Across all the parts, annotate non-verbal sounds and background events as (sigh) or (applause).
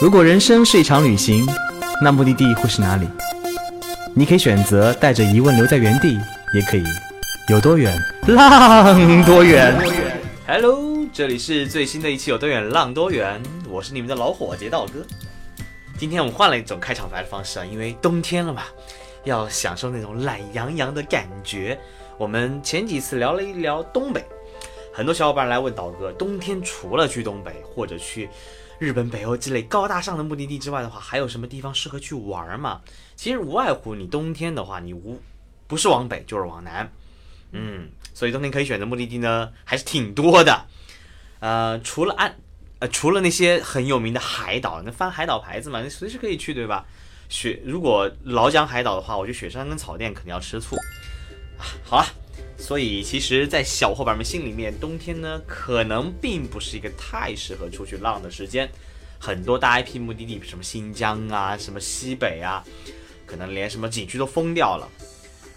如果人生是一场旅行，那目的地会是哪里？你可以选择带着疑问留在原地，也可以有多远浪多远。Hello，这里是最新的一期有多远浪多远，我是你们的老伙计道哥。今天我们换了一种开场白的方式啊，因为冬天了嘛，要享受那种懒洋洋的感觉。我们前几次聊了一聊东北，很多小伙伴来问导哥，冬天除了去东北或者去。日本、北欧之类高大上的目的地之外的话，还有什么地方适合去玩儿吗？其实无外乎你冬天的话，你无不是往北就是往南，嗯，所以冬天可以选择目的地呢还是挺多的。呃，除了岸，呃，除了那些很有名的海岛，那翻海岛牌子嘛，那随时可以去，对吧？雪，如果老讲海岛的话，我觉得雪山跟草甸肯定要吃醋啊。好了。所以，其实，在小伙伴们心里面，冬天呢，可能并不是一个太适合出去浪的时间。很多大 IP 目的地，什么新疆啊，什么西北啊，可能连什么景区都封掉了。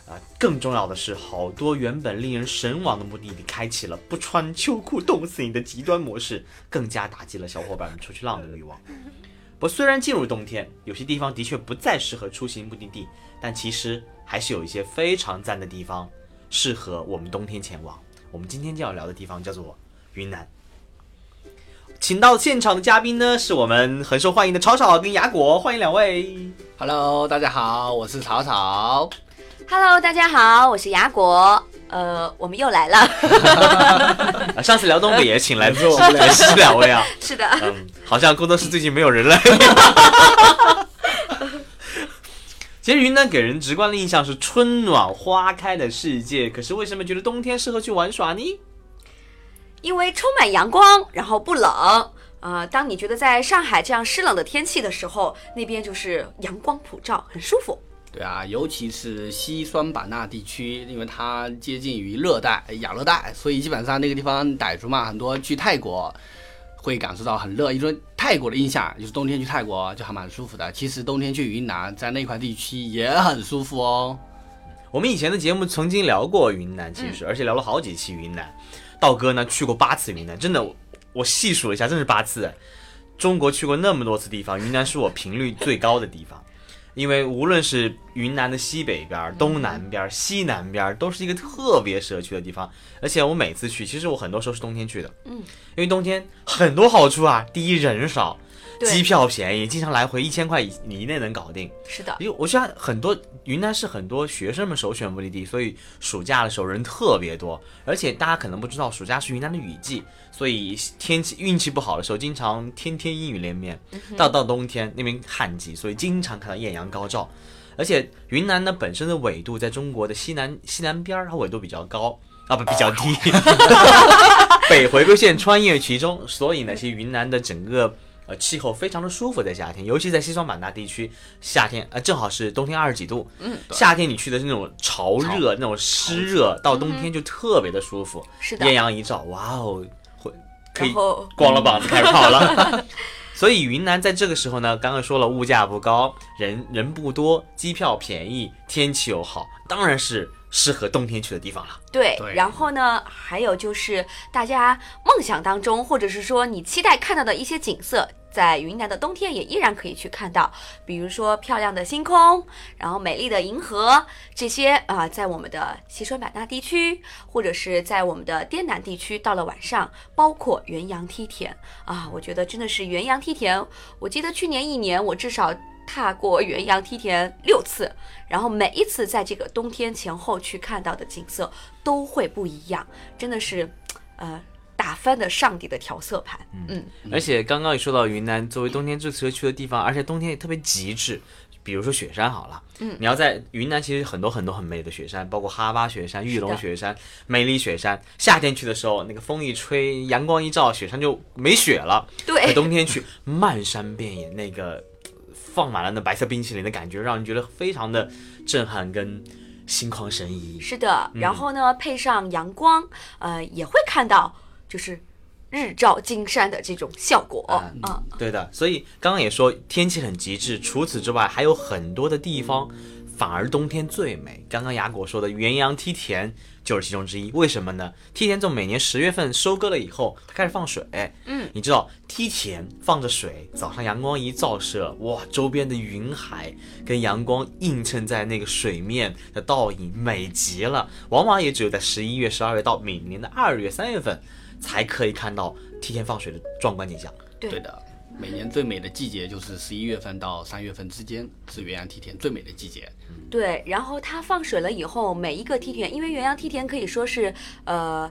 啊，更重要的是，好多原本令人神往的目的地，开启了不穿秋裤冻死你的极端模式，更加打击了小伙伴们出去浪的欲望。不，虽然进入冬天，有些地方的确不再适合出行目的地，但其实还是有一些非常赞的地方。适合我们冬天前往。我们今天就要聊的地方叫做云南。请到现场的嘉宾呢，是我们很受欢迎的草草跟雅果，欢迎两位。Hello，大家好，我是草草。Hello，大家好，我是雅果。呃，我们又来了。(laughs) 上次聊东北也请来的是 (laughs) 两位啊。(laughs) 是的。嗯，好像工作室最近没有人来。其实云南给人直观的印象是春暖花开的世界，可是为什么觉得冬天适合去玩耍呢？因为充满阳光，然后不冷。呃，当你觉得在上海这样湿冷的天气的时候，那边就是阳光普照，很舒服。对啊，尤其是西双版纳地区，因为它接近于热带、亚热带，所以基本上那个地方傣族嘛，很多去泰国。会感受到很热，因为泰国的印象就是冬天去泰国就还蛮舒服的。其实冬天去云南，在那块地区也很舒服哦。我们以前的节目曾经聊过云南，其实而且聊了好几期云南。道哥呢去过八次云南，真的，我细数了一下，真是八次。中国去过那么多次地方，云南是我频率最高的地方。因为无论是云南的西北边、东南边、西南边，都是一个特别适合去的地方。而且我每次去，其实我很多时候是冬天去的，嗯，因为冬天很多好处啊。第一，人少。机票便宜，经常来回一千块以以内能搞定。是的，因为我现在很多云南是很多学生们首选目的地，所以暑假的时候人特别多。而且大家可能不知道，暑假是云南的雨季，所以天气运气不好的时候，经常天天阴雨连绵。到到冬天那边旱季，所以经常看到艳阳高照。而且云南呢本身的纬度在中国的西南西南边儿，它纬度比较高啊，不比较低。(laughs) 北回归线穿越其中，所以呢，其实云南的整个。气候非常的舒服，在夏天，尤其在西双版纳地区，夏天呃正好是冬天二十几度，嗯，夏天你去的是那种潮热、那种湿热，到冬天就特别的舒服，是的，艳阳一照，哇哦，会可以光了膀子开始跑了。(laughs) 所以云南在这个时候呢，刚刚说了物价不高，人人不多，机票便宜，天气又好，当然是适合冬天去的地方了。对，然后呢，还有就是大家梦想当中，或者是说你期待看到的一些景色。在云南的冬天也依然可以去看到，比如说漂亮的星空，然后美丽的银河，这些啊，在我们的西双版纳地区，或者是在我们的滇南地区，到了晚上，包括元阳梯田啊，我觉得真的是元阳梯田。我记得去年一年，我至少踏过元阳梯田六次，然后每一次在这个冬天前后去看到的景色都会不一样，真的是，呃。打翻的上帝的调色盘，嗯，而且刚刚也说到云南作为冬天最适合去的地方，而且冬天也特别极致，比如说雪山好了，嗯，你要在云南其实很多很多很美的雪山，包括哈巴雪山、玉龙雪山、美丽雪山，夏天去的时候，那个风一吹，阳光一照，雪山就没雪了，对，冬天去漫山遍野，那个放满了那白色冰淇淋的感觉，让人觉得非常的震撼跟心旷神怡。是的，然后呢，配上阳光，呃，也会看到。就是日照金山的这种效果，嗯，对的。所以刚刚也说天气很极致，除此之外还有很多的地方反而冬天最美。刚刚雅果说的元阳梯田就是其中之一。为什么呢？梯田从每年十月份收割了以后，它开始放水。嗯，你知道梯田放着水，早上阳光一照射，哇，周边的云海跟阳光映衬在那个水面的倒影，美极了。往往也只有在十一月、十二月到每年的二月、三月份，才可以看到梯田放水的壮观景象。对对的，每年最美的季节就是十一月份到三月份之间，是元阳梯田最美的季节。对，然后它放水了以后，每一个梯田，因为元阳梯田可以说是呃。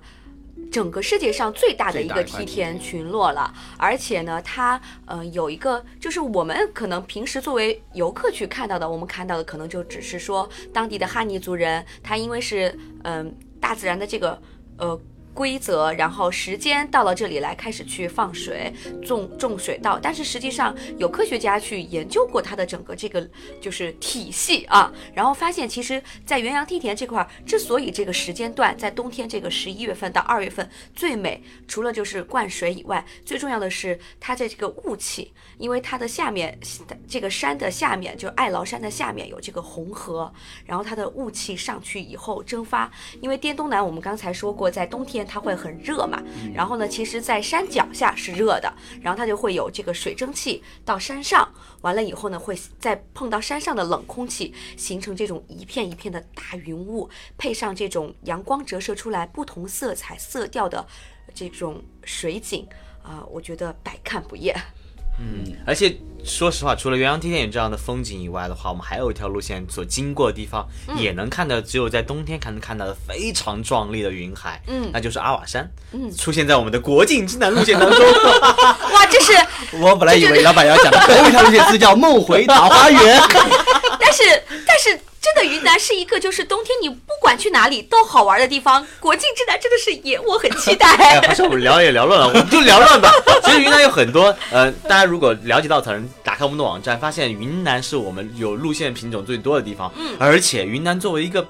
整个世界上最大的一个梯田群落了，而且呢，它呃有一个，就是我们可能平时作为游客去看到的，我们看到的可能就只是说当地的哈尼族人，他因为是嗯、大自然的这个呃。规则，然后时间到了这里来开始去放水、种种水稻，但是实际上有科学家去研究过它的整个这个就是体系啊，然后发现其实，在元阳梯田这块，之所以这个时间段在冬天这个十一月份到二月份最美，除了就是灌水以外，最重要的是它的这个雾气，因为它的下面这个山的下面，就爱劳山的下面有这个红河，然后它的雾气上去以后蒸发，因为滇东南我们刚才说过，在冬天它会很热嘛，然后呢，其实，在山脚下是热的，然后它就会有这个水蒸气到山上，完了以后呢，会再碰到山上的冷空气，形成这种一片一片的大云雾，配上这种阳光折射出来不同色彩色调的这种水景啊、我觉得百看不厌。嗯，而且说实话，除了元阳梯田有这样的风景以外的话，我们还有一条路线所经过的地方，也能看到只有在冬天才能看到的非常壮丽的云海，嗯那就是阿瓦山，嗯。出现在我们的国境之南路线当中。(laughs) 哇，这是，(laughs) 我本来以为老板要讲的还有一条路线是叫梦回桃花源，(laughs) 但是但是真的云南是一个就是冬天你不管去哪里都好玩的地方，国境之南真的是也我很期待。(laughs) 哎，好像我们聊也聊乱了，我们就聊乱吧。(laughs) 其实云南有很多，呃，大家如果了解到可能打开我们的网站，发现云南是我们有路线品种最多的地方，嗯，而且云南作为一个。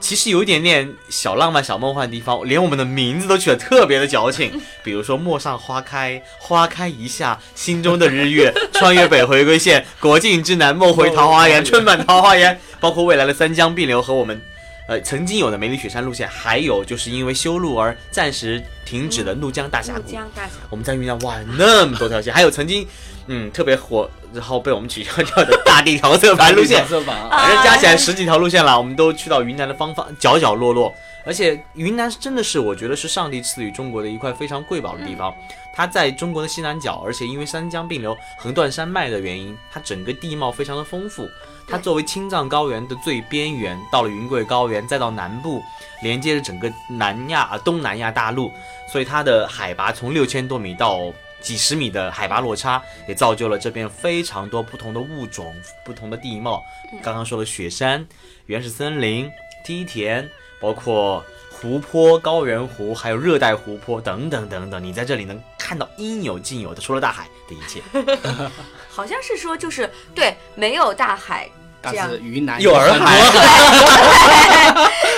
其实有一点点小浪漫、小梦幻的地方，连我们的名字都取得特别的矫情。(laughs) 比如说“陌上花开，花开一夏，心中的日月，穿越北回归线，国境之南，梦回桃花源，春满桃花源”，包括未来的三江并流和我们呃曾经有的梅里雪山路线，还有就是因为修路而暂时停止的怒江大峡怒谷。江大峡我们在云南哇，那么多条线，还有曾经嗯特别火，然后被我们取消掉的大地调色盘路线，(laughs) 反正加起来十几条路线了，我们都去到云南的方方角角落落。而且云南真的是我觉得是上帝赐予中国的一块非常贵宝的地方。它在中国的西南角，而且因为三江并流横断山脉的原因，它整个地貌非常的丰富。它作为青藏高原的最边缘，到了云贵高原，再到南部，连接着整个南亚、啊东南亚大陆，所以它的海拔从六千多米到几十米的海拔落差，也造就了这边非常多不同的物种、不同的地貌。刚刚说的雪山、原始森林、梯田，包括湖泊、高原湖，还有热带湖泊等等等等，你在这里能看到应有尽有的，除了大海的一切。(laughs) 好像是说就是对，没有大海这样但是。云南有洱海。(laughs)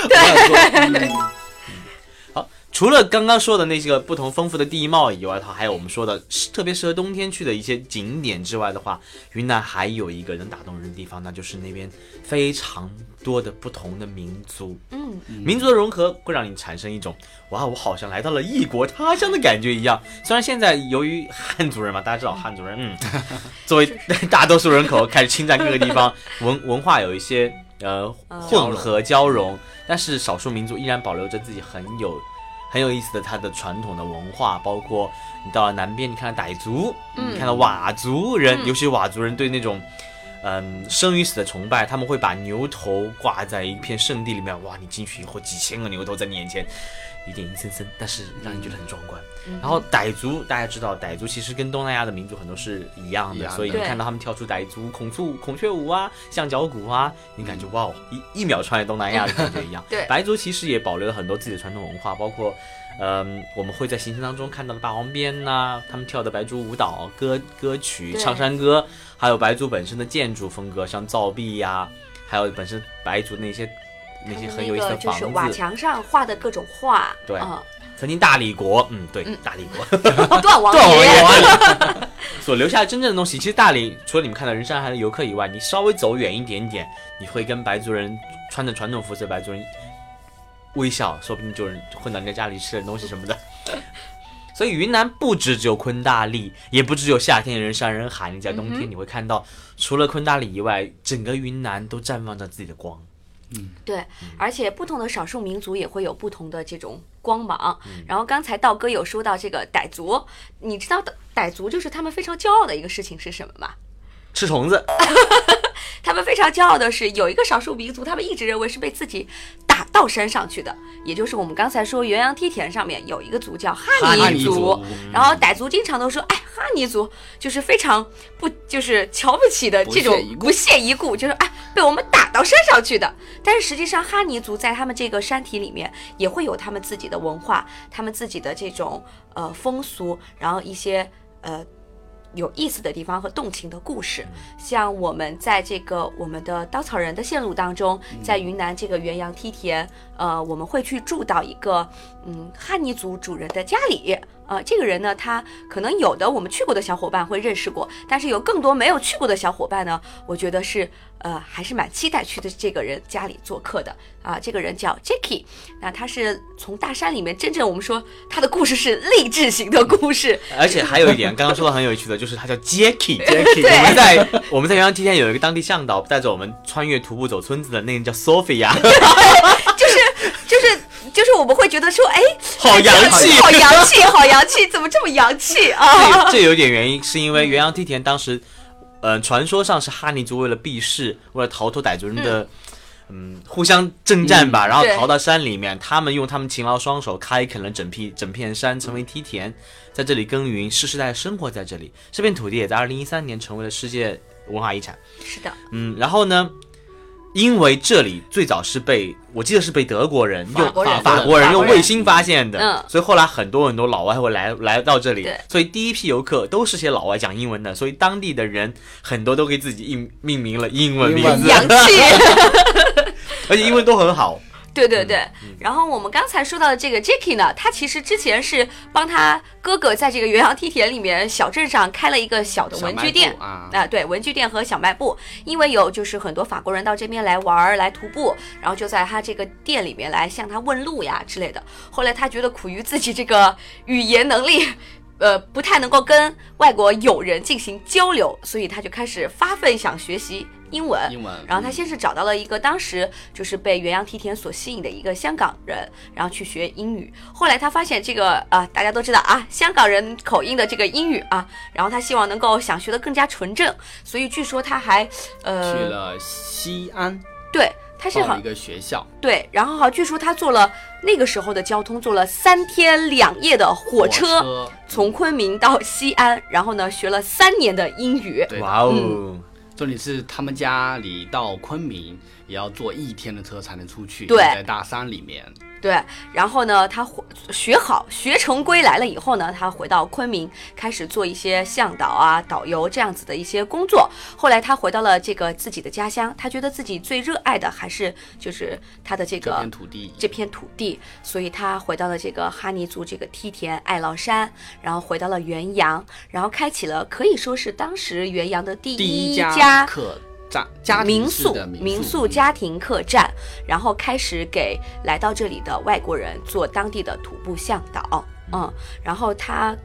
对，(laughs) 除了刚刚说的那些个不同丰富的地貌以外，它还有我们说的特别适合冬天去的一些景点之外的话，云南还有一个能打动人的地方，那就是那边非常多的不同的民族。嗯，民族的融合会让你产生一种哇，我好像来到了异国他乡的感觉一样。虽然现在由于汉族人嘛，大家知道汉族人，嗯，(laughs) 作为大多数人口开始侵占各个地方，文文化有一些呃混合交融，但是少数民族依然保留着自己很有很有意思的它的传统的文化，包括你到了南边，你看到傣族，嗯你看到佤族人，嗯尤其佤族人对那种。嗯，生与死的崇拜，他们会把牛头挂在一片圣地里面，哇，你进去以后，几千个牛头在你眼前，有点阴森森，但是让人觉得很壮观。嗯然后傣族，大家知道，傣族其实跟东南亚的民族很多是一样的，所以你看到他们跳出傣族孔雀孔雀舞啊、象脚鼓啊，你感觉哇哦，一一秒穿越东南亚的感觉一样。对白族其实也保留了很多自己的传统文化，包括。嗯，我们会在行程当中看到的霸王鞭呐、他们跳的白族舞蹈、歌歌曲、唱山歌，还有白族本身的建筑风格，像造壁呀、还有本身白族那些那些很有意思的房子就是瓦子。墙上画的各种画，对啊，曾经大理国，嗯，对，嗯大理国，段王爷，(laughs) 所留下的真正的东西。其实大理除了你们看到人山人海的游客以外，你稍微走远一点点，你会跟白族人穿着传统服饰的白族人微笑，说不定就混到人家家里吃点东西什么的。(laughs) 所以云南不只只有昆大丽，也不只有夏天人山人海。你在冬天你会看到，除了昆大丽以外，整个云南都绽放着自己的光。嗯对，而且不同的少数民族也会有不同的这种光芒。然后刚才道哥有说到这个傣族，你知道傣族就是他们非常骄傲的一个事情是什么吗？吃虫子，(laughs) 他们非常骄傲的是有一个少数民族，他们一直认为是被自己打到山上去的，也就是我们刚才说元阳梯田上面有一个族叫哈尼族，然后傣族经常都说，哎，哈尼族就是非常不就是瞧不起的这种不屑一顾不屑一顾，就是哎被我们打到山上去的。但是实际上，哈尼族在他们这个山体里面也会有他们自己的文化，他们自己的这种呃风俗，然后一些呃。有意思的地方和动情的故事，像我们在这个我们的稻草人的线路当中，在云南这个元阳梯田，呃，我们会去住到一个嗯哈尼族主人的家里。呃，这个人呢，他可能有的我们去过的小伙伴会认识过，但是有更多没有去过的小伙伴呢，我觉得是呃还是蛮期待去的这个人家里做客的啊。这个人叫 Jacky，那他是从大山里面真正我们说他的故事是励志型的故事，而且还有一点，刚刚说的很有趣的，就是他叫 Jacky。(laughs) Jacky 我们在我们在元阳梯田有一个当地向导带着我们穿越徒步走村子的，那个人叫 Sophia，就是 (laughs) 就是我们会觉得说，哎，好洋气。好洋气，好洋气，怎么这么洋气啊？这有点原因，是因为元阳梯田当时，呃，传说上是哈尼族为了避世，为了逃脱傣族人的。嗯，互相征战吧，然后逃到山里面。他们用他们勤劳双手开垦了整片整片山，成为梯田，在这里耕耘，世世代代生活在这里。这片土地也在二零一三年成为了世界文化遗产。是的，嗯，然后呢，因为这里最早是被我记得是被德国人用法国人法国人。用卫星发现的，嗯。所以后来很多很多老外会来来到这里，所以第一批游客都是些老外讲英文的，所以当地的人很多都给自己命命名了英文名字，洋气。(laughs) 而且英文都很好。对对对，然后我们刚才说到的这个 Jacky 呢，他其实之前是帮他哥哥在这个元阳梯田里面小镇上开了一个小的文具店小卖部啊对，文具店和小卖部，因为有就是很多法国人到这边来玩儿、来徒步，然后就在他这个店里面来向他问路呀之类的。后来他觉得苦于自己这个语言能力。(laughs) 呃，不太能够跟外国友人进行交流，所以他就开始发奋想学习英文。英文然后他先是找到了一个当时就是被元阳梯田所吸引的一个香港人，然后去学英语。后来他发现这个啊、大家都知道啊，香港人口音的这个英语啊，然后他希望能够想学得更加纯正，所以据说他还呃去了西安，对。他是好一个学校，对，然后好，据说他坐了那个时候的交通，坐了三天两夜的火车，车从昆明到西安，然后呢学了三年的英语。哇哦，嗯重点是他们家里到昆明也要坐一天的车才能出去，对在大山里面。对，然后呢，他回学好学成归来了以后呢，他回到昆明，开始做一些向导啊、导游这样子的一些工作。后来他回到了这个自己的家乡，他觉得自己最热爱的还是就是他的这这个片土地，这片土地，所以他回到了这个哈尼族这个梯田爱劳山，然后回到了元阳，然后开启了可以说是当时元阳的第一家家民宿民宿宿家庭客栈，然后开始给来到这里的外国人做当地的徒步向导，嗯，然后他。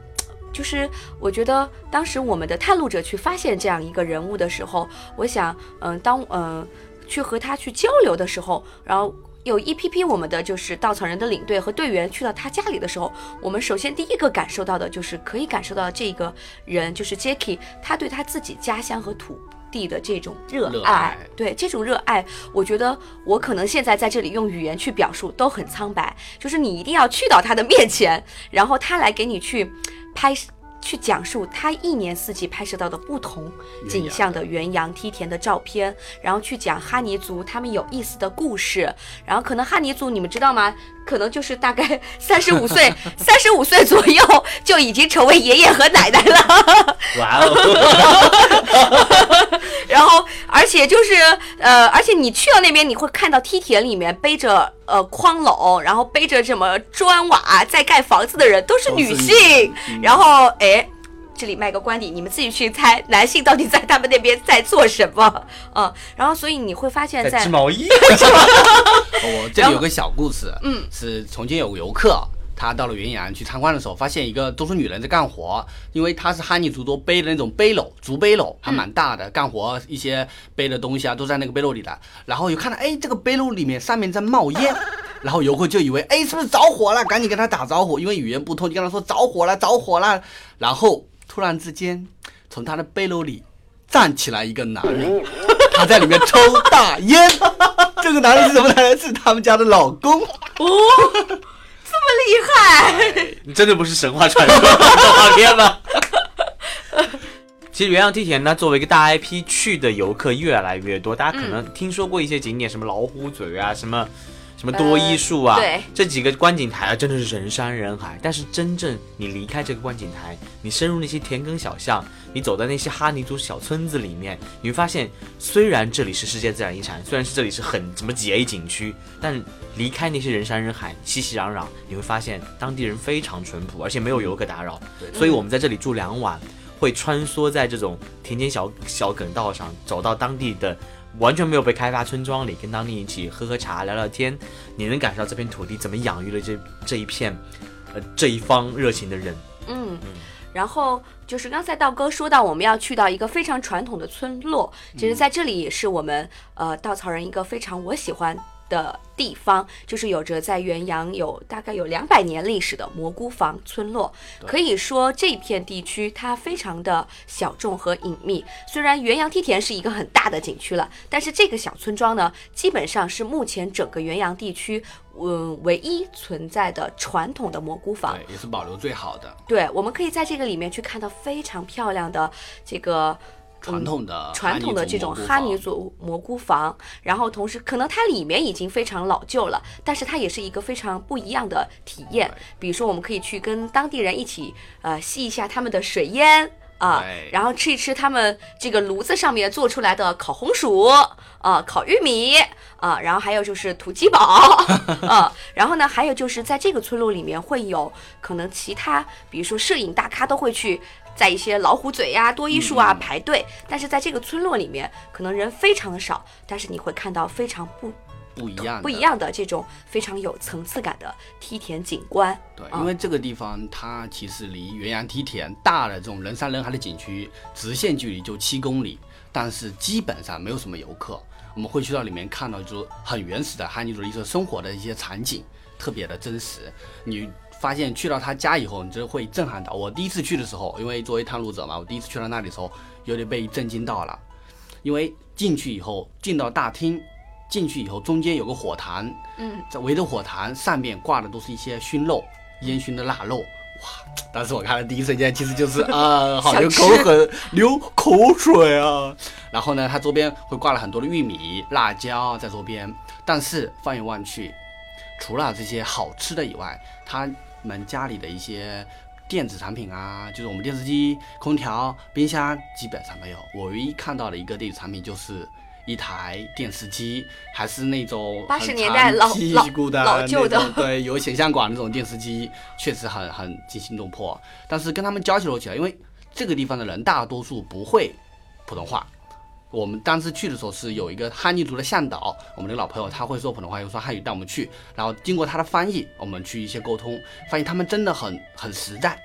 就是我觉得当时我们的探路者去发现这样一个人物的时候，我想，嗯，当嗯去和他去交流的时候，然后有一批批我们的就是稻草人的领队和队员去到他家里的时候，我们首先第一个感受到的就是可以感受到这个人就是 Jacky，他对他自己家乡和土地的这种热爱，热爱对这种热爱，我觉得我可能现在在这里用语言去表述都很苍白，就是你一定要去到他的面前，然后他来给你去拍。去讲述他一年四季拍摄到的不同景象的原阳梯田的照片，然后去讲哈尼族他们有意思的故事，然后可能哈尼族你们知道吗？可能就是大概 (laughs) 三十五岁，三十五岁左右就已经成为爷爷和奶奶了。哇哦，(laughs) 然后，而且就是呃，而且你去到那边，你会看到梯田里面背着呃筐篓，然后背着什么砖瓦在盖房子的人都是女性，然后哎。这里卖个关子，你们自己去猜男性到底在他们那边在做什么。(laughs) 嗯，然后所以你会发现在织毛衣，(laughs) 我这里有个小故事，嗯，是从前有个游客，他到了云阳去参观的时候，发现一个都是女人在干活，因为她是哈尼族都背的那种背篓，竹背篓还蛮大的，干活一些背的东西啊都在那个背篓里的。然后又看到，哎，这个背篓里面上面在冒烟，(laughs) 然后游客就以为，哎，是不是着火了？赶紧跟他打招呼，因为语言不通，就跟他说着火了，着火了。然后突然之间，从他的背篓里站起来一个男人，他在里面抽大烟。(laughs) 这个男人是什么男人？是他们家的老公。哦这么厉害，你真的不是神话传说动画片吗？(laughs) (laughs) 其实元阳梯田呢，作为一个大 IP，去的游客越来越多。大家可能听说过一些景点，什么老虎嘴啊，什么什么多依树啊，呃对这几个观景台啊，真的是人山人海。但是真正你离开这个观景台，你深入那些田埂小巷，你走在那些哈尼族小村子里面，你会发现，虽然这里是世界自然遗产，虽然是这里是很什么几 A 景区，但离开那些人山人海、熙熙攘攘，你会发现当地人非常淳朴，而且没有游客打扰。所以我们在这里住两晚，会穿梭在这种田间小小梗道上，走到当地的完全没有被开发村庄里，跟当地一起喝喝茶、聊聊天。你能感受到这片土地怎么养育了这这一片，呃这一方热情的人。嗯。然后就是刚才道哥说到，我们要去到一个非常传统的村落，其实在这里也是我们呃稻草人一个非常我喜欢的地方，就是有着在元阳有大概有两百年历史的蘑菇房村落。可以说这片地区它非常的小众和隐秘。虽然元阳梯田是一个很大的景区了，但是这个小村庄呢，基本上是目前整个元阳地区嗯唯一存在的传统的蘑菇房。对，也是保留最好的对，我们可以在这个里面去看到非常漂亮的这个传统的传统的这种哈尼族蘑菇房，然后同时可能它里面已经非常老旧了，但是它也是一个非常不一样的体验。比如说，我们可以去跟当地人一起呃吸一下他们的水烟。啊，然后吃一吃他们这个炉子上面做出来的烤红薯，啊，烤玉米，啊，然后还有就是土鸡堡，啊，然后呢，还有就是在这个村落里面会有可能其他，比如说摄影大咖都会去在一些老虎嘴呀、多依树啊排队，但是在这个村落里面，可能人非常的少，但是你会看到非常不不一样的不一样的这种非常有层次感的梯田景观。对，啊因为这个地方它其实离元阳梯田大的这种人山人海的景区直线距离就七公里，但是基本上没有什么游客。我们会去到里面看到就是很原始的哈尼族的一些生活的一些场景，特别的真实。你发现去到他家以后，你就会震撼到。我第一次去的时候，因为作为探路者嘛，我第一次去到那里的时候，有点被震惊到了。因为进去以后，进到大厅，进去以后中间有个火坛，嗯，在围着火坛上面挂的都是一些熏肉，烟熏的腊肉。哇！当时我看了第一瞬间，其实就是啊，(laughs) 好流口很，流口水啊。然后呢，它周边会挂了很多的玉米、辣椒在周边，但是放眼望去，除了这些好吃的以外，他们家里的一些电子产品啊，就是我们电视机、空调、冰箱基本上没有。我唯一看到的一个电子产品就是一台电视机，还是那种八十年代老老旧的对，有显像管那种电视机，确实很很惊心动魄。但是跟他们交流起来，因为这个地方的人大多数不会普通话。我们当时去的时候是有一个哈尼族的向导，我们的老朋友他会说普通话，又说汉语带我们去，然后经过他的翻译，我们去一些沟通，发现他们真的很很实在。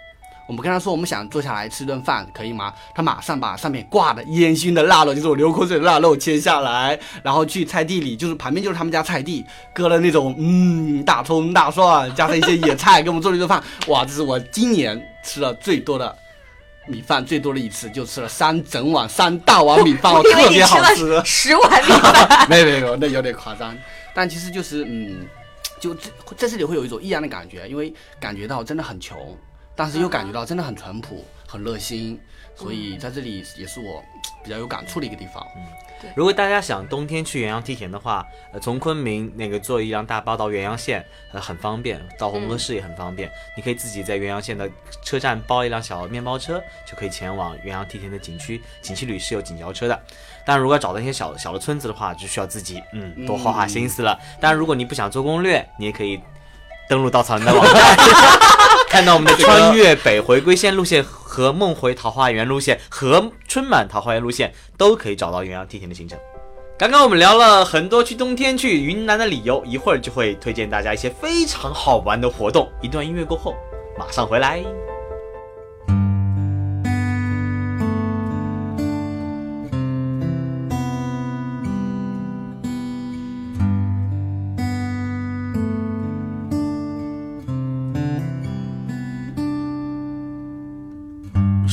我们跟他说我们想坐下来吃顿饭，可以吗？他马上把上面挂的烟熏的腊肉，就是我流口水的腊肉切下来，然后去菜地里，就是旁边就是他们家菜地，割了那种嗯大葱大蒜，加上一些野菜，给我们做了一顿饭。哇，这是我今年吃了最多的米饭，最多的一次，就吃了三整碗三大碗米饭，哦，特别好吃。十碗米饭。(laughs) 没有没有没有，那有点夸张。但其实就是嗯，就这在这里会有一种异样的感觉，因为感觉到真的很穷，但是又感觉到真的很淳朴、很热心，所以在这里也是我比较有感触的一个地方。嗯如果大家想冬天去元阳梯田的话，呃，从昆明那个坐一辆大巴到元阳县，呃，很方便，到红河市也很方便。你可以自己在元阳县的车站包一辆小面包车，就可以前往元阳梯田的景区。景区里是有景交车的，但如果要找到一些小小的村子的话，就需要自己嗯多花花心思了。当然，如果你不想做攻略，你也可以。登录稻草人的网站，看到我们的穿越北回归线路线和梦回桃花源路线和春满桃花源路线，都可以找到元阳梯田的行程。刚刚我们聊了很多去冬天去云南的理由，一会儿就会推荐大家一些非常好玩的活动。一段音乐过后，马上回来。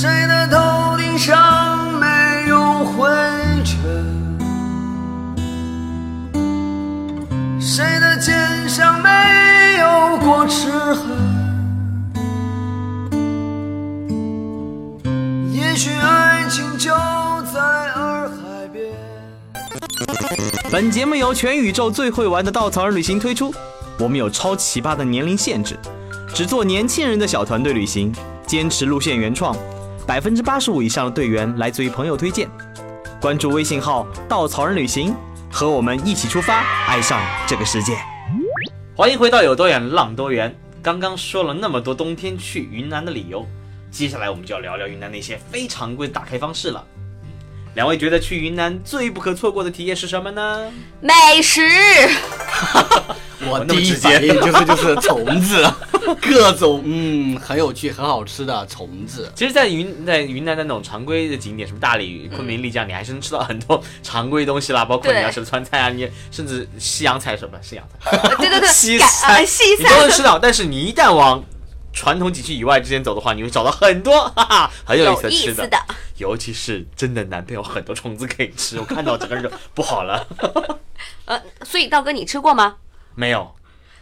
谁的头顶上没有灰尘？谁的肩上没有过齿痕？也许爱情就在洱海边。本节目由全宇宙最会玩的稻草人旅行推出，我们有超奇葩的年龄限制，只做年轻人的小团队旅行，坚持路线原创。百分之八十五以上的队员来自于朋友推荐。关注微信号“稻草人旅行”，和我们一起出发，爱上这个世界。欢迎回到有多远浪多远。刚刚说了那么多冬天去云南的理由，接下来我们就要聊聊云南那些非常规的打开方式了。两位觉得去云南最不可错过的体验是什么呢？美食。(laughs) 我第一反应 (laughs) 就是就是虫子，(laughs) 各种嗯很有趣、很好吃的虫子。其实，在云在云南的那种常规的景点，什么大理、昆明、丽江，你还是能吃到很多常规东西啦，包括你要吃的川菜啊，你甚至西洋菜什么西洋菜，对对对，(laughs) 西菜西菜你都能吃到。但是你一旦往传统景区以外之间走的话，你会找到很多哈哈很有意思的吃的，尤其是真的南边有很多虫子可以吃，我看到整个人就不好了。呃，所以道哥你吃过吗？没有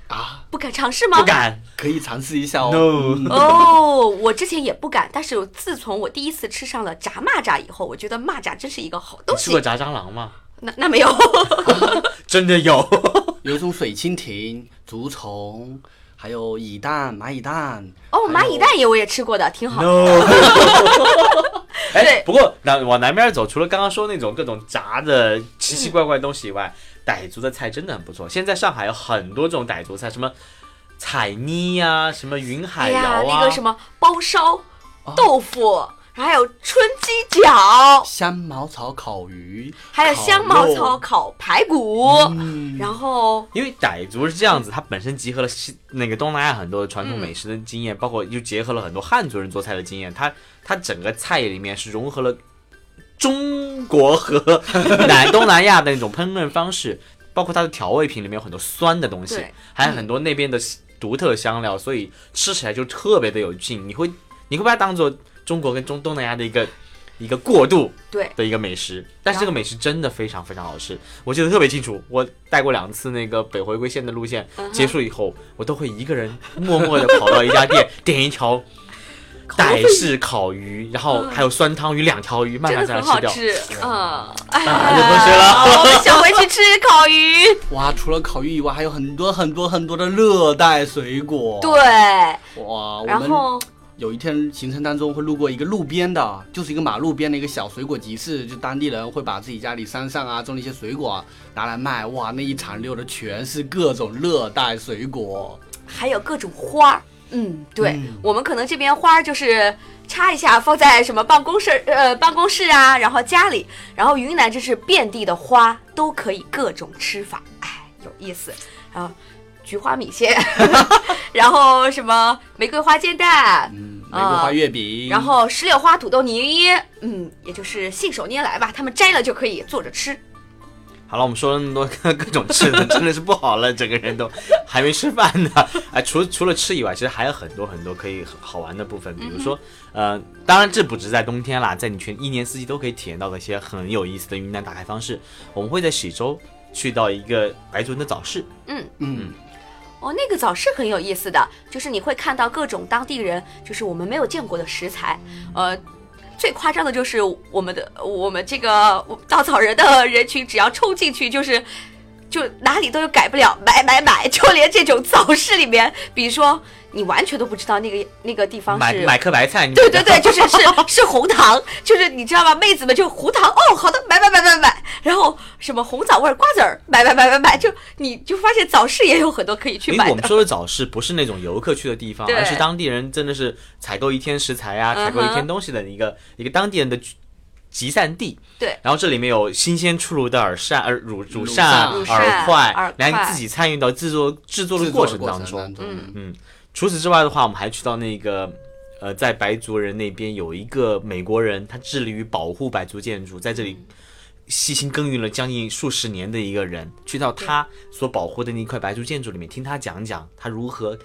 啊，不敢尝试吗？不敢，可以尝试一下哦。哦，我之前也不敢，但是自从我第一次吃上了炸蚂蚱以后，我觉得蚂蚱真是一个好东西。吃过炸蟑螂吗？那 (laughs) 那没有，(laughs) 真的有，(laughs) 有一种水蜻蜓、竹虫，还有蚁蛋、蚂蚁蛋。哦，蚂蚁蛋也我也吃过的，挺好。哎，不过南往南边走，除了刚刚说那种各种炸的奇奇怪怪的东西以外，傣族的菜真的很不错。现在上海有很多这种傣族菜，什么彩妮呀，什么云海肴啊，那个什么包烧豆腐，还有春鸡脚、香茅草烤鱼，还有香茅草烤排骨。然后，因为傣族是这样子，它本身集合了西那个东南亚很多传统美食的经验，包括又结合了很多汉族人做菜的经验，它它整个菜里面是融合了。中国和 (laughs) 南东南亚的那种烹饪方式，包括它的调味品里面有很多酸的东西，还有很多那边的独特香料，所以吃起来就特别的有劲。你会你会把它当做中国跟中东南亚的一个一个过渡对的一个美食，但是这个美食真的非常非常好吃，我记得特别清楚。我带过两次那个北回归线的路线结束以后，我都会一个人默默的跑到一家店点一条。傣式烤鱼，然后还有酸汤鱼，两条鱼慢慢在那吃掉。嗯，哎呀，有同学了，我们想回去吃烤鱼。(laughs) 哇，除了烤鱼以外，还有很多很多很多的热带水果。对，哇，然后有一天行程当中会路过一个路边的，就是一个马路边的一个小水果集市，就当地人会把自己家里山上啊种的一些水果拿来卖。哇，那一场溜的全是各种热带水果，还有各种花。嗯，对我们可能这边花儿就是插一下，放在什么办公室呃办公室啊，然后家里，然后云南就是遍地的花，都可以各种吃法，哎，有意思。然后菊花米线，(laughs) 然后什么玫瑰花煎蛋，嗯，玫瑰花月饼，然后石榴花土豆泥，嗯，也就是信手拈来吧，他们摘了就可以做着吃。好了，我们说了那么多各种吃的，真的是不好了，整个人都 (laughs) 还没吃饭呢。(laughs) 哎，除除了吃以外，其实还有很多很多可以好玩的部分，比如说，呃，当然这不止在冬天啦，在你全一年四季都可以体验到的一些很有意思的云南打开方式。我们会在喜洲去到一个白族人的早市，嗯嗯，哦，那个早市很有意思的，就是你会看到各种当地人，就是我们没有见过的食材，呃。最夸张的就是我们的我们这个稻草人的人群，只要冲进去就是，就哪里都有改不了，买买买，就连这种早市里面，比如说你完全都不知道那个那个地方是买买颗白菜，你对对对，(laughs) 就是是是红糖，就是你知道吗？妹子们就红糖哦，好的，买买买买买，然后什么红枣味儿瓜子儿，买买买买买，就你就发现早市也有很多可以去买的。因为我们说的早市不是那种游客去的地方，而是当地人真的是采购一天食材啊，采购一天东西的一个一个当地人的集散地。对。然后这里面有新鲜出炉的耳扇、耳乳乳乳扇、耳块耳，来块自己参与到制作制作的过程程当中。当中，嗯除此之外的话，我们还去到那个呃，在白族人那边有一个美国人，他致力于保护白族建筑，在这里细心耕耘了将近数十年的一个人，去到他所保护的那一块白族建筑里面，听他讲讲他如何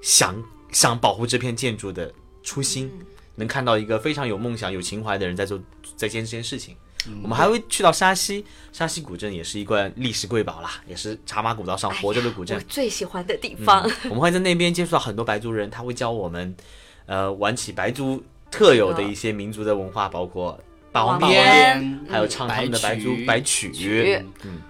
想想保护这片建筑的初心，能看到一个非常有梦想、有情怀的人在做在坚持这件事情。我们还会去到沙溪，沙溪古镇也是一块历史瑰宝啦，也是茶马古道上活着的古镇我。最喜欢的地方。嗯我们会在那边接触到很多白族人，他会教我们，呃，玩起白族特有的一些民族的文化，包括霸王鞭，鞭还有唱他们的白族白曲。曲嗯，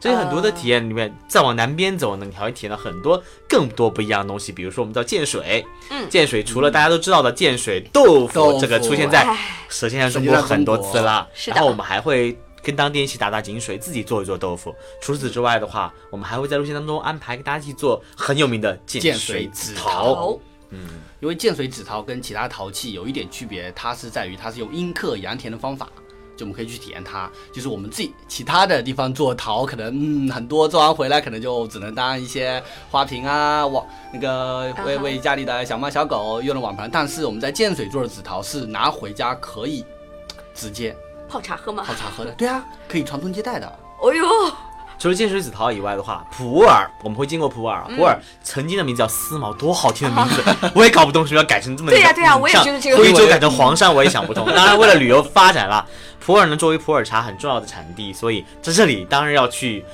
这些很多的体验里面，再往南边走呢，你还会体验到很多更多不一样的东西，比如说我们叫建水，嗯。建水除了大家都知道的建水豆腐，豆腐这个出现在哎，舌尖上中国很多次了，是然后我们还会。跟当地人一起打打井水，自己做一做豆腐。除此之外的话，我们还会在路线当中安排给大家一起做很有名的建水水紫陶。嗯。因为建水紫陶跟其他陶器有一点区别，它是在于它是用阴刻阳填的方法，就我们可以去体验它。就是我们自己其他的地方做陶，可能嗯很多做完回来可能就只能当一些花瓶啊，网那个为为家里的小猫小狗用的碗盘。但是我们在建水做的紫陶是拿回家可以直接泡茶喝吗泡？茶喝的，对啊，可以传宗接代的。哦呦，除了建水紫桃以外的话，普洱我们会经过普洱，嗯普洱曾经的名字叫思茅，多好听的名字，我也搞不懂为什么要改成这么一个。对呀对呀我也像觉得这个徽州改成黄山，我也想不通。当然，为了旅游发展啦，普洱呢作为普洱茶很重要的产地，所以在这里当然要去。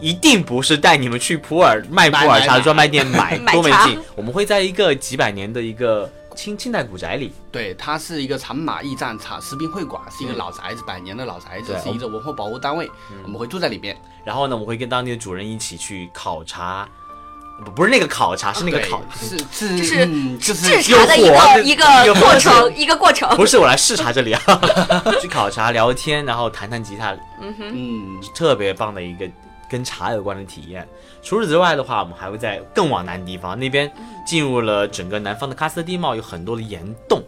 一定不是带你们去普洱卖普洱茶的专卖店买，(laughs) 买茶多没劲。我们会在一个几百年的一个清清代古宅里，对，它是一个长马驿站茶食品会馆，是一个老宅子，百年的老宅子，是一个文化保护单位，我们会住在里面。然后呢，我们会跟当地的主人一起去考察，不不是那个考察，是那个考，是是就是嗯就是制茶的一个一个过程，一个过程。不是我来视察这里啊，(laughs) 去考察聊天，然后弹弹吉他，嗯，特别棒的一个跟茶有关的体验。除此之外的话，我们还会在更往南地方那边进入了整个南方的喀斯特地貌，有很多的岩洞，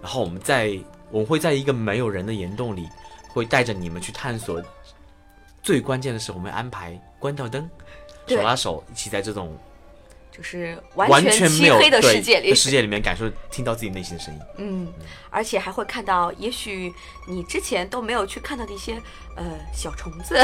然后我们在我们会在一个没有人的岩洞里，会带着你们去探索。最关键的是，我们安排关掉灯，手拉手一起在这种就是完完全漆黑的世界里，世界里面感受听到自己内心的声音。嗯，而且还会看到，也许你之前都没有去看到的一些呃小虫子，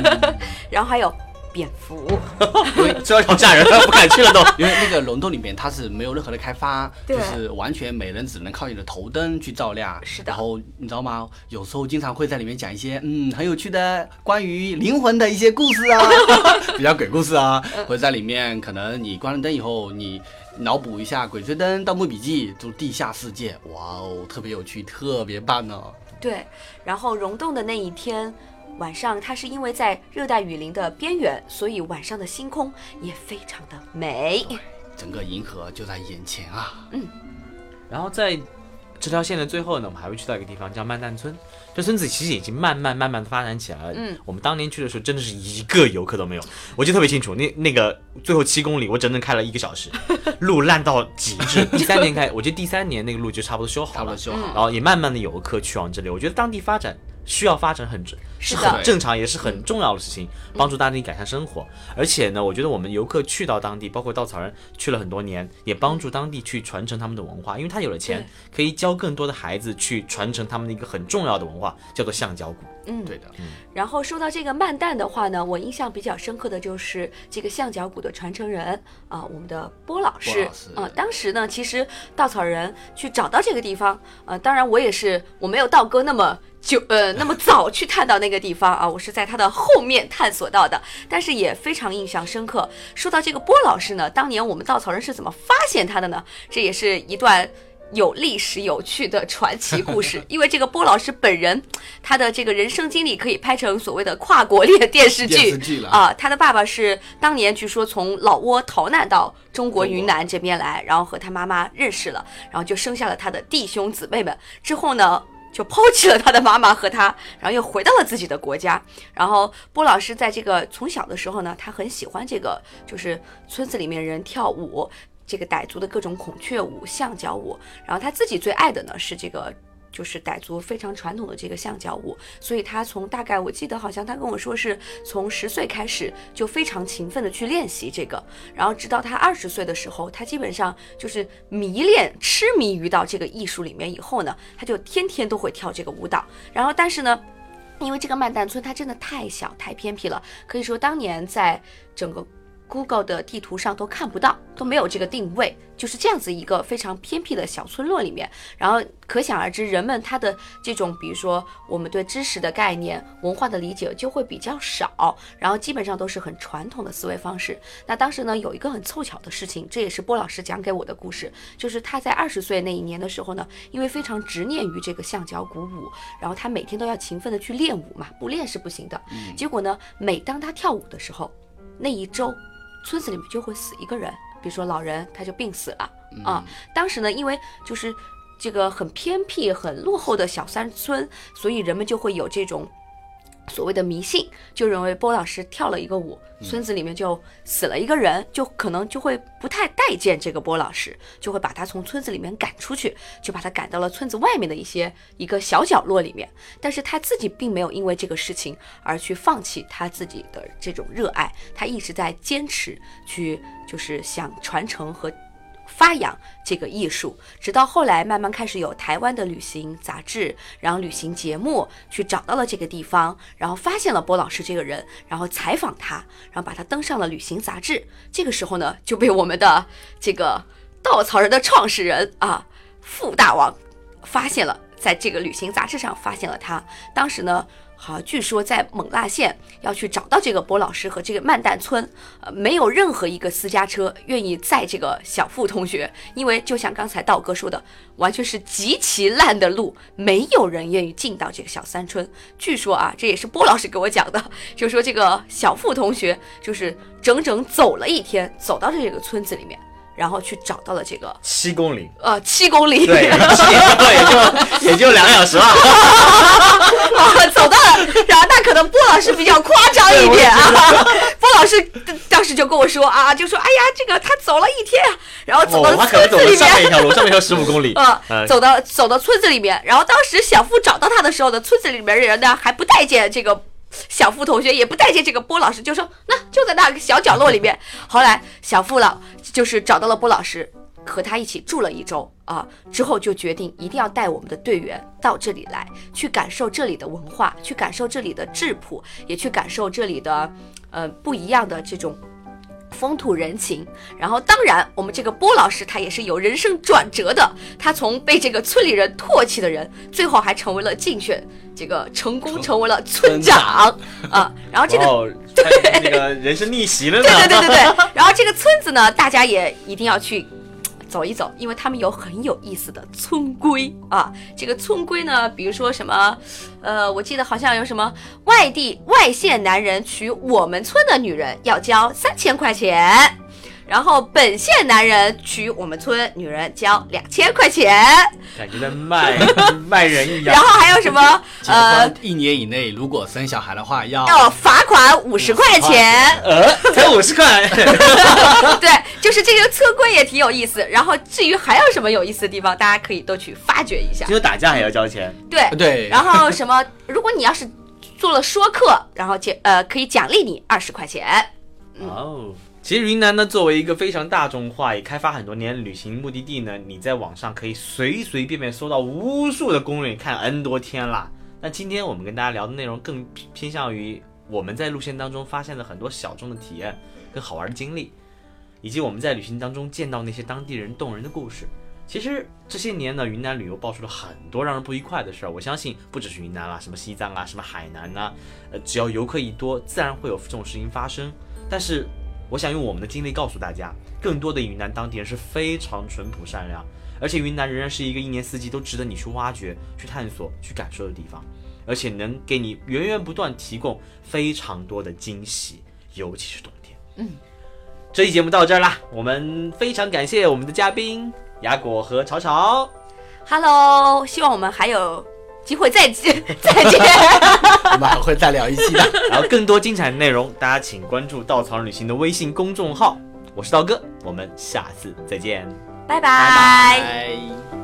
(laughs) 然后还有蝙蝠，(laughs) 因为这好吓人，不敢去了都。(laughs) 因为那个溶洞里面它是没有任何的开发，就是完全每人只能靠你的头灯去照亮。是的然后你知道吗？有时候经常会在里面讲一些嗯很有趣的关于灵魂的一些故事啊，(laughs) 比较鬼故事啊，嗯或者在里面可能你关了灯以后，你脑补一下《鬼吹灯》《盗墓笔记》就地下世界，哇哦，特别有趣，特别棒呢、对，然后溶洞的那一天。晚上，它是因为在热带雨林的边缘，所以晚上的星空也非常的美。整个银河就在眼前啊！嗯然后在这条线的最后呢，我们还会去到一个地方叫曼旦村。这村子其实已经慢慢慢慢的发展起来了。嗯，我们当年去的时候，真的是一个游客都没有。我记得特别清楚，那那个最后七公里，我整整开了一个小时，(laughs) 路烂到极致。(laughs) 第三年开，我觉得第三年那个路就差不多修好了，差不多修好然后也慢慢的有游客去往这里。我觉得当地发展需要发展很正，是很正常，也是很重要的事情，帮助当地改善生活。而且呢，我觉得我们游客去到当地，包括稻草人去了很多年，也帮助当地去传承他们的文化，因为他有了钱，可以教更多的孩子去传承他们的一个很重要的文化，叫做橡胶鼓。嗯，对的，然后说到这个漫蛋的话呢，我印象比较深刻的就是这个象脚鼓的传承人啊、我们的波老师波老师啊、当时呢，其实稻草人去找到这个地方，呃，当然我也是我没有道哥那么。就呃那么早去探到那个地方啊，我是在他的后面探索到的，但是也非常印象深刻。说到这个波老师呢，当年我们稻草人是怎么发现他的呢？这也是一段有历史、有趣的传奇故事。(laughs) 因为这个波老师本人，他的这个人生经历可以拍成所谓的跨国恋电视剧啊。他的爸爸是当年据说从老挝逃难到中国云南这边来，然后和他妈妈认识了，然后就生下了他的弟兄姊妹们。之后呢？就抛弃了他的妈妈和他，然后又回到了自己的国家。然后波老师在这个从小的时候呢，他很喜欢这个，就是村子里面人跳舞，这个傣族的各种孔雀舞、象脚舞。然后他自己最爱的呢是这个。就是傣族非常传统的这个象脚舞，所以他从大概我记得好像他跟我说是从十岁开始就非常勤奋的去练习这个，然后直到他二十岁的时候，他基本上就是迷恋痴迷于到这个艺术里面以后呢，他就天天都会跳这个舞蹈。然后但是呢，因为这个曼丹村它真的太小太偏僻了，可以说当年在整个 Google 的地图上都看不到，都没有这个定位，就是这样子一个非常偏僻的小村落里面。然后可想而知，人们他的这种，比如说我们对知识的概念、文化的理解就会比较少，然后基本上都是很传统的思维方式。那当时呢，有一个很凑巧的事情，这也是波老师讲给我的故事，就是他在二十岁那一年的时候呢，因为非常执念于这个橡胶鼓舞，然后他每天都要勤奋的去练舞嘛，不练是不行的。结果呢，每当他跳舞的时候，那一周村子里面就会死一个人，比如说老人他就病死了啊。当时呢，因为就是这个很偏僻、很落后的小山村，所以人们就会有这种。所谓的迷信，就认为波老师跳了一个舞，村子里面就死了一个人，就可能就会不太待见这个波老师，就会把他从村子里面赶出去，就把他赶到了村子外面的一些一个小角落里面。但是他自己并没有因为这个事情而去放弃他自己的这种热爱，他一直在坚持去，就是想传承和。发扬这个艺术，直到后来慢慢开始有台湾的旅行杂志，然后旅行节目去找到了这个地方，然后发现了波老师这个人，然后采访他，然后把他登上了旅行杂志。这个时候呢，就被我们的这个稻草人的创始人啊傅大王发现了，在这个旅行杂志上发现了他。当时呢。好，据说在勐腊县要去找到这个波老师和这个曼旦村，呃，没有任何一个私家车愿意载这个小付同学，因为就像刚才道哥说的，完全是极其烂的路，没有人愿意进到这个小山村。据说啊，这也是波老师给我讲的，就说这个小付同学就是整整走了一天，走到这个村子里面，然后去找到了这个七公里，呃七公里，对，(laughs) 也就也就两个小时了。啊，(laughs) 走到了，然后那可能波老师比较夸张一点啊。(laughs) 波老师当时就跟我说啊，就说哎呀，这个他走了一天啊，然后走到村子里面。上面一条路，上面一条十五公里。啊、呃走到走到村子里面，然后当时小付找到他的时候呢，村子里面的人呢还不待见这个小付同学，也不待见这个波老师，就说那就在那个小角落里面。后来小付了，就是找到了波老师，和他一起住了一周啊，之后就决定一定要带我们的队员到这里来，去感受这里的文化，去感受这里的质朴，也去感受这里的呃不一样的这种。风土人情，然后当然，我们这个波老师他也是有人生转折的，他从被这个村里人唾弃的人，最后还成为了竞选这个成功成为了村长 (laughs) 啊，然后这个哦，(laughs) 对那个人生逆袭了呢。(laughs) 对对对对对。然后这个村子呢，大家也一定要去走一走，因为他们有很有意思的村规啊。这个村规呢，比如说什么，呃，我记得好像有什么外地外县男人娶我们村的女人要交三千块钱。然后本县男人娶我们村女人交两千块钱，感觉在卖 (laughs) 卖人一样然。后还有什么 (laughs) 呃一年以内如果生小孩的话，要要罚款五十块钱。呃，才五十块，(laughs) 对，就是这个测规也挺有意思。然后至于还有什么有意思的地方，大家可以都去发掘一下只。有打架还要交钱。对对然后什么，如果你要是做了说客，然后奖呃可以奖励你二十块钱。哦，其实云南呢，作为一个非常大众化也开发很多年旅行目的地呢，你在网上可以随随便便搜到无数的攻略，看 N 多天啦。那今天我们跟大家聊的内容更偏偏向于我们在路线当中发现的很多小众的体验跟好玩的经历，以及我们在旅行当中见到那些当地人动人的故事。其实这些年呢，云南旅游爆出了很多让人不愉快的事儿。我相信不只是云南啦，什么西藏啊，什么海南呐、呃，只要游客一多，自然会有这种事情发生。但是我想用我们的经历告诉大家，更多的云南当地人是非常淳朴善良，而且云南仍然是一个一年四季都值得你去挖掘、去探索、去感受的地方，而且能给你源源不断提供非常多的惊喜，尤其是冬天。嗯，这期节目到这儿啦，我们非常感谢我们的嘉宾雅果和草草。Hello，希望我们还有机会再见 (laughs) 再见。我们还会再聊一期的。(laughs) 然后更多精彩的内容，大家请关注稻草人旅行的微信公众号。我是刀哥，我们下次再见。拜拜。拜。